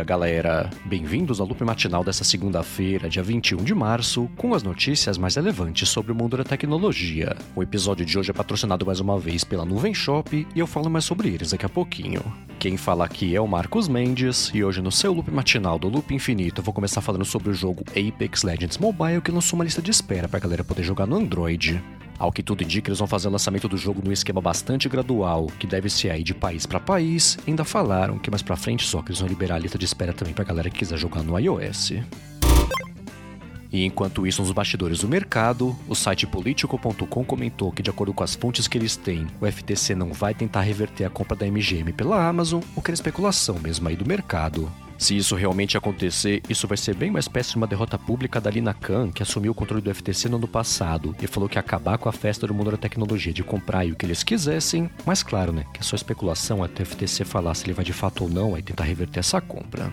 dia, galera! Bem-vindos ao loop matinal dessa segunda-feira, dia 21 de março, com as notícias mais relevantes sobre o mundo da tecnologia. O episódio de hoje é patrocinado mais uma vez pela Nuvem Shop e eu falo mais sobre eles daqui a pouquinho. Quem fala aqui é o Marcos Mendes e hoje no seu loop matinal do Loop Infinito eu vou começar falando sobre o jogo Apex Legends Mobile que lançou uma lista de espera pra galera poder jogar no Android. Ao que tudo indica, eles vão fazer o lançamento do jogo num esquema bastante gradual, que deve ser aí de país para país. Ainda falaram que mais pra frente só que eles vão liberar a lista de espera também pra galera que quiser jogar no iOS. E enquanto isso, nos bastidores do mercado, o site Politico.com comentou que, de acordo com as fontes que eles têm, o FTC não vai tentar reverter a compra da MGM pela Amazon, o que é especulação mesmo aí do mercado. Se isso realmente acontecer, isso vai ser bem uma espécie de uma derrota pública da Lina Khan, que assumiu o controle do FTC no ano passado e falou que ia acabar com a festa do mundo da tecnologia de comprar o que eles quisessem, mas claro, né, que é só especulação até o FTC falar se ele vai de fato ou não e tentar reverter essa compra.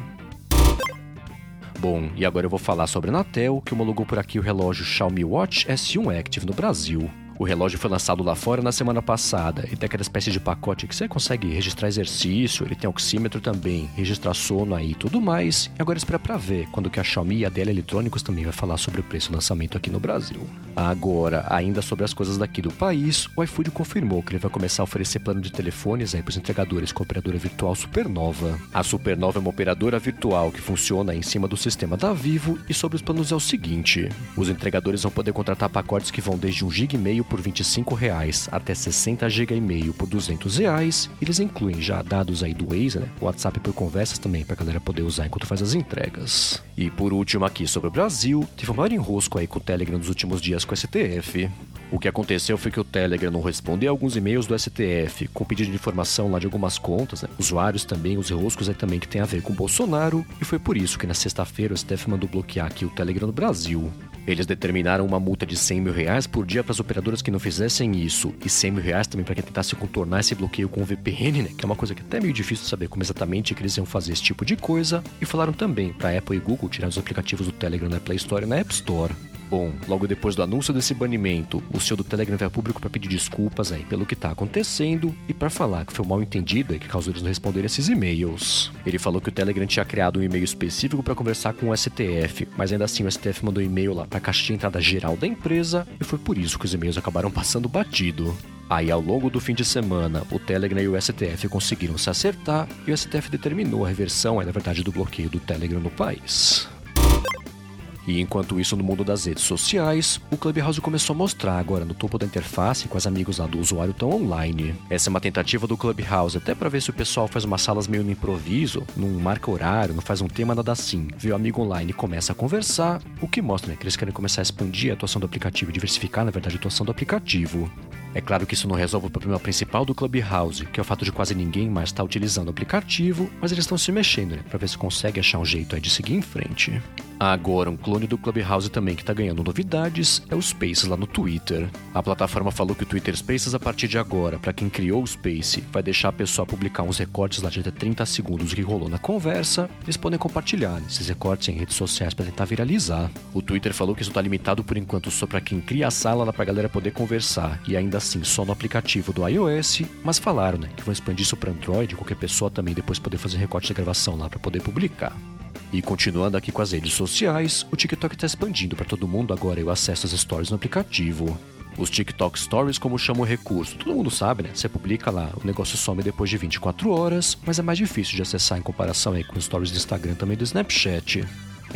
Bom, e agora eu vou falar sobre a Anatel, que homologou por aqui o relógio Xiaomi Watch S1 Active no Brasil. O relógio foi lançado lá fora na semana passada e tem aquela espécie de pacote que você consegue registrar exercício, ele tem oxímetro também, registrar sono aí e tudo mais. E agora espera pra ver quando que a Xiaomi e a DL Eletrônicos também vai falar sobre o preço do lançamento aqui no Brasil. Agora, ainda sobre as coisas daqui do país, o iFood confirmou que ele vai começar a oferecer plano de telefones aí pros entregadores com a operadora virtual Supernova. A Supernova é uma operadora virtual que funciona em cima do sistema da Vivo e sobre os planos é o seguinte: os entregadores vão poder contratar pacotes que vão desde 1 GB por 25 reais até 60 GB e meio por 200 reais. Eles incluem já dados aí do Waze, né? WhatsApp por conversas também para a galera poder usar enquanto faz as entregas. E por último aqui sobre o Brasil, teve um maior enrosco aí com o Telegram nos últimos dias com o STF. O que aconteceu foi que o Telegram não respondeu alguns e-mails do STF com pedido de informação lá de algumas contas, né? usuários também, os enroscos aí também que tem a ver com o Bolsonaro, e foi por isso que na sexta-feira o STF mandou bloquear aqui o Telegram no Brasil. Eles determinaram uma multa de 100 mil reais por dia para as operadoras que não fizessem isso, e 100 mil reais também para quem tentasse contornar esse bloqueio com o VPN, né? Que é uma coisa que é até meio difícil saber como exatamente que eles iam fazer esse tipo de coisa. E falaram também para Apple e Google tirar os aplicativos do Telegram na Play Store e na App Store. Bom, logo depois do anúncio desse banimento, o CEO do Telegram a público para pedir desculpas aí pelo que tá acontecendo e para falar que foi mal entendido e que causou eles não responderem esses e-mails. Ele falou que o Telegram tinha criado um e-mail específico para conversar com o STF, mas ainda assim o STF mandou e-mail lá para a caixa de entrada geral da empresa e foi por isso que os e-mails acabaram passando batido. Aí, ao longo do fim de semana, o Telegram e o STF conseguiram se acertar e o STF determinou a reversão, na verdade, do bloqueio do Telegram no país. E enquanto isso, no mundo das redes sociais, o Clubhouse começou a mostrar agora no topo da interface com os amigos lá do usuário tão online. Essa é uma tentativa do Clubhouse, até para ver se o pessoal faz umas salas meio no improviso, não marca horário, não faz um tema, nada assim. Vê o amigo online e começa a conversar, o que mostra né, que eles querem começar a expandir a atuação do aplicativo diversificar, na verdade, a atuação do aplicativo. É claro que isso não resolve o problema principal do Clubhouse, que é o fato de quase ninguém mais estar utilizando o aplicativo, mas eles estão se mexendo, né, para ver se consegue achar um jeito aí de seguir em frente. Agora, um clone do Clubhouse também que está ganhando novidades é o Spaces lá no Twitter. A plataforma falou que o Twitter Spaces, a partir de agora, para quem criou o Space, vai deixar a pessoa publicar uns recortes lá de até 30 segundos do que rolou na conversa. Eles podem compartilhar esses recortes em redes sociais para tentar viralizar. O Twitter falou que isso está limitado por enquanto só para quem cria a sala lá para a galera poder conversar e ainda assim só no aplicativo do iOS, mas falaram né, que vão expandir isso para Android, qualquer pessoa também depois poder fazer recorte de gravação lá para poder publicar. E continuando aqui com as redes sociais, o TikTok está expandindo para todo mundo agora o acesso às stories no aplicativo. Os TikTok Stories, como chama o recurso, todo mundo sabe, né? Você publica lá, o negócio some depois de 24 horas, mas é mais difícil de acessar em comparação aí com os stories do Instagram também do Snapchat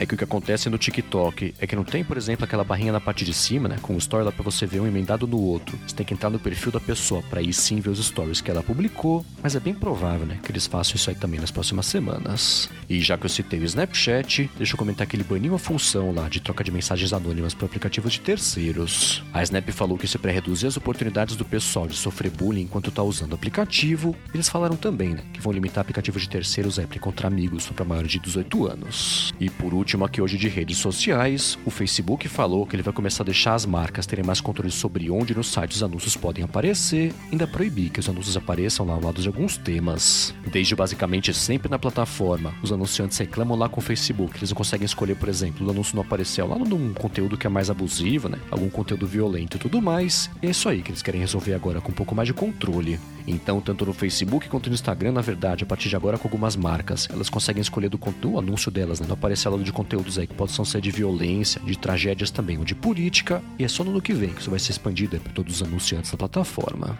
é que o que acontece no TikTok é que não tem, por exemplo, aquela barrinha na parte de cima, né, com o story lá para você ver um emendado no outro. Você tem que entrar no perfil da pessoa para aí sim ver os stories que ela publicou, mas é bem provável, né, que eles façam isso aí também nas próximas semanas. E já que eu citei o Snapchat, deixa eu comentar que ele baniu a função lá de troca de mensagens anônimas para aplicativos de terceiros. A Snap falou que isso é para reduzir as oportunidades do pessoal de sofrer bullying enquanto tá usando o aplicativo. Eles falaram também, né, que vão limitar aplicativos de terceiros aí para encontrar amigos para maiores de 18 anos. E por último aqui hoje de redes sociais, o Facebook falou que ele vai começar a deixar as marcas terem mais controle sobre onde no site os anúncios podem aparecer, ainda proibir que os anúncios apareçam lá ao lado de alguns temas. Desde basicamente sempre na plataforma, os anunciantes reclamam lá com o Facebook, eles não conseguem escolher, por exemplo, o anúncio não aparecer lá num conteúdo que é mais abusivo, né? Algum conteúdo violento e tudo mais. E é isso aí que eles querem resolver agora com um pouco mais de controle. Então, tanto no Facebook quanto no Instagram, na verdade, a partir de agora com algumas marcas, elas conseguem escolher do, do anúncio delas, né? Não aparecer lá de conteúdos aí que possam ser de violência, de tragédias também, ou de política, e é só no ano que vem que isso vai ser expandido para todos os anunciantes da plataforma.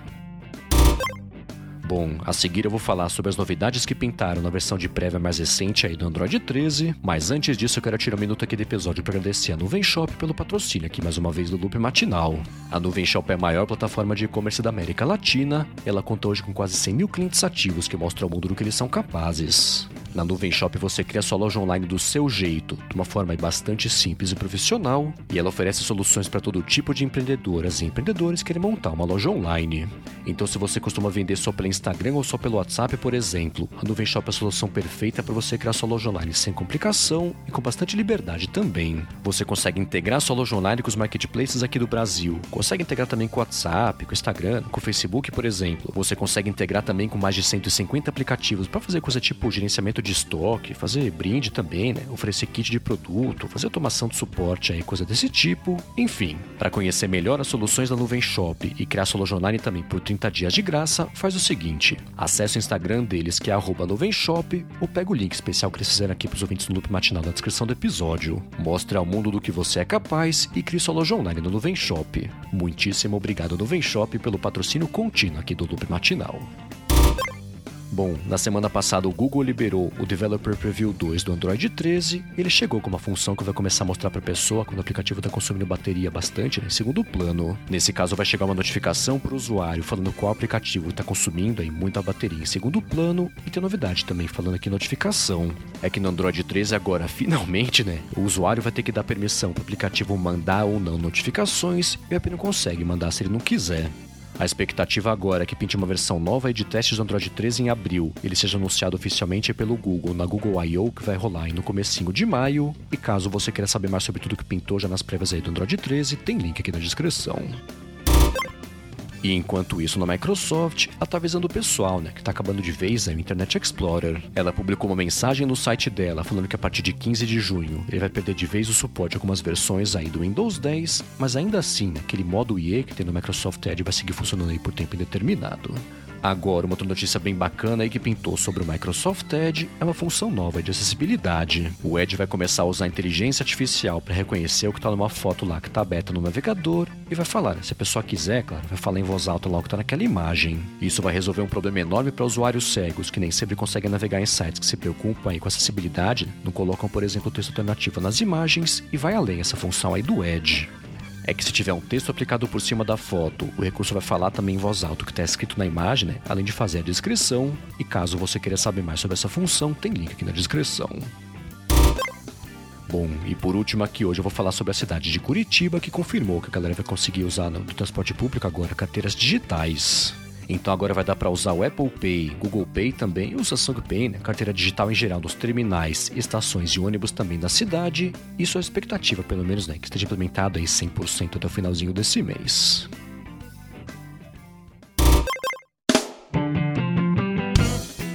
Bom, a seguir eu vou falar sobre as novidades que pintaram na versão de prévia mais recente aí do Android 13, mas antes disso eu quero tirar um minuto aqui do episódio para agradecer a Nuvem Shop pelo patrocínio aqui mais uma vez do Loop Matinal. A Nuvem Shop é a maior plataforma de e-commerce da América Latina, ela conta hoje com quase 100 mil clientes ativos que mostram ao mundo do que eles são capazes. Na Nuvem Shop você cria sua loja online do seu jeito, de uma forma bastante simples e profissional, e ela oferece soluções para todo tipo de empreendedoras e empreendedores que querem montar uma loja online. Então, se você costuma vender só pelo Instagram ou só pelo WhatsApp, por exemplo, a Nuvem Shop é a solução perfeita para você criar sua loja online sem complicação e com bastante liberdade também. Você consegue integrar sua loja online com os marketplaces aqui do Brasil, consegue integrar também com o WhatsApp, com o Instagram, com o Facebook, por exemplo. Você consegue integrar também com mais de 150 aplicativos para fazer coisa tipo gerenciamento de estoque, fazer brinde também, né? Oferecer kit de produto, fazer automação de suporte aí, coisa desse tipo. Enfim, para conhecer melhor as soluções da Nuvem Shop e criar sua loja online também por 30 dias de graça, faz o seguinte: acesse o Instagram deles, que é @nuvenshop, ou pega o link especial que eles fizeram aqui para os ouvintes do Loop Matinal na descrição do episódio. Mostre ao mundo do que você é capaz e crie sua loja online no Nuvem Shop. Muitíssimo obrigado Nuvem Shop pelo patrocínio contínuo aqui do Loop Matinal. Bom, na semana passada o Google liberou o Developer Preview 2 do Android 13. Ele chegou com uma função que vai começar a mostrar para a pessoa quando o aplicativo está consumindo bateria bastante, né, em segundo plano. Nesse caso, vai chegar uma notificação para o usuário falando qual aplicativo está consumindo aí muita bateria em segundo plano. E tem novidade também falando aqui notificação. É que no Android 13 agora, finalmente, né, o usuário vai ter que dar permissão para o aplicativo mandar ou não notificações e o app não consegue mandar se ele não quiser. A expectativa agora é que pinte uma versão nova de testes do Android 13 em abril. Ele seja anunciado oficialmente pelo Google na Google I.O. que vai rolar no comecinho de maio. E caso você queira saber mais sobre tudo que pintou já nas prévias aí do Android 13, tem link aqui na descrição. E enquanto isso, na Microsoft, ela avisando o pessoal, né, que tá acabando de vez o Internet Explorer. Ela publicou uma mensagem no site dela falando que a partir de 15 de junho ele vai perder de vez o suporte a algumas versões aí do Windows 10, mas ainda assim, aquele modo IE que tem no Microsoft Edge vai seguir funcionando aí por tempo indeterminado. Agora, uma outra notícia bem bacana aí que pintou sobre o Microsoft Edge é uma função nova de acessibilidade. O Edge vai começar a usar a inteligência artificial para reconhecer o que está numa foto lá que está aberta no navegador e vai falar, se a pessoa quiser, claro, vai falar em voz alta lá o que está naquela imagem. Isso vai resolver um problema enorme para usuários cegos que nem sempre conseguem navegar em sites que se preocupam aí com acessibilidade, não colocam, por exemplo, texto alternativo nas imagens e vai além essa função aí do Edge é que se tiver um texto aplicado por cima da foto, o recurso vai falar também em voz alta o que está escrito na imagem, né? além de fazer a descrição. E caso você queira saber mais sobre essa função, tem link aqui na descrição. Bom, e por último aqui hoje eu vou falar sobre a cidade de Curitiba, que confirmou que a galera vai conseguir usar no transporte público agora carteiras digitais. Então agora vai dar para usar o Apple Pay, Google Pay também e o Samsung Pay, né? carteira digital em geral nos terminais, estações de ônibus também da cidade. Isso é expectativa, pelo menos, né? que esteja implementado aí 100% até o finalzinho desse mês.